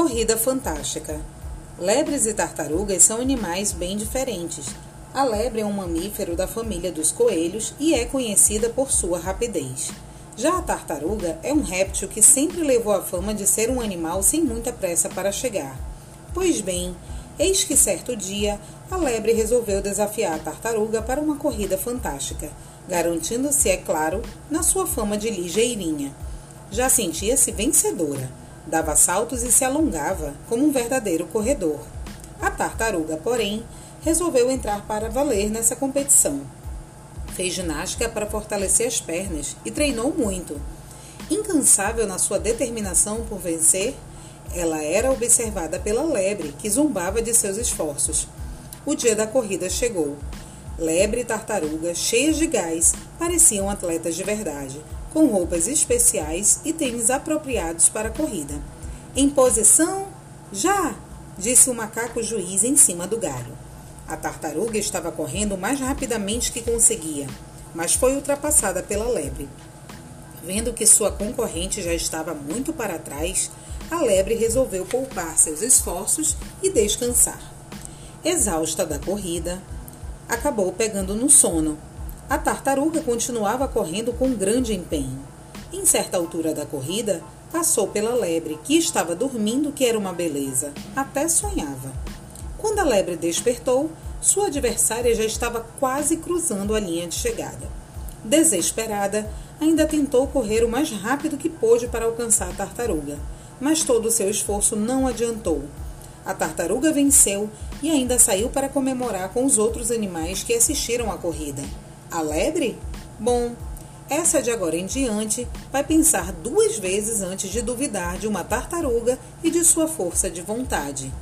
Corrida fantástica. Lebres e tartarugas são animais bem diferentes. A lebre é um mamífero da família dos coelhos e é conhecida por sua rapidez. Já a tartaruga é um réptil que sempre levou a fama de ser um animal sem muita pressa para chegar. Pois bem, eis que certo dia a lebre resolveu desafiar a tartaruga para uma corrida fantástica, garantindo-se, é claro, na sua fama de ligeirinha. Já sentia-se vencedora dava saltos e se alongava como um verdadeiro corredor. A tartaruga, porém, resolveu entrar para valer nessa competição. Fez ginástica para fortalecer as pernas e treinou muito. Incansável na sua determinação por vencer, ela era observada pela lebre, que zombava de seus esforços. O dia da corrida chegou. Lebre e tartaruga, cheias de gás, pareciam atletas de verdade, com roupas especiais e tênis apropriados para a corrida. Em posição, já! disse o macaco juiz em cima do galho. A tartaruga estava correndo mais rapidamente que conseguia, mas foi ultrapassada pela lebre. Vendo que sua concorrente já estava muito para trás, a lebre resolveu poupar seus esforços e descansar. Exausta da corrida, acabou pegando no sono a tartaruga continuava correndo com grande empenho. Em certa altura da corrida, passou pela lebre, que estava dormindo, que era uma beleza, até sonhava. Quando a lebre despertou, sua adversária já estava quase cruzando a linha de chegada. Desesperada, ainda tentou correr o mais rápido que pôde para alcançar a tartaruga, mas todo o seu esforço não adiantou. A tartaruga venceu e ainda saiu para comemorar com os outros animais que assistiram à corrida. A lebre? Bom, essa de agora em diante vai pensar duas vezes antes de duvidar de uma tartaruga e de sua força de vontade.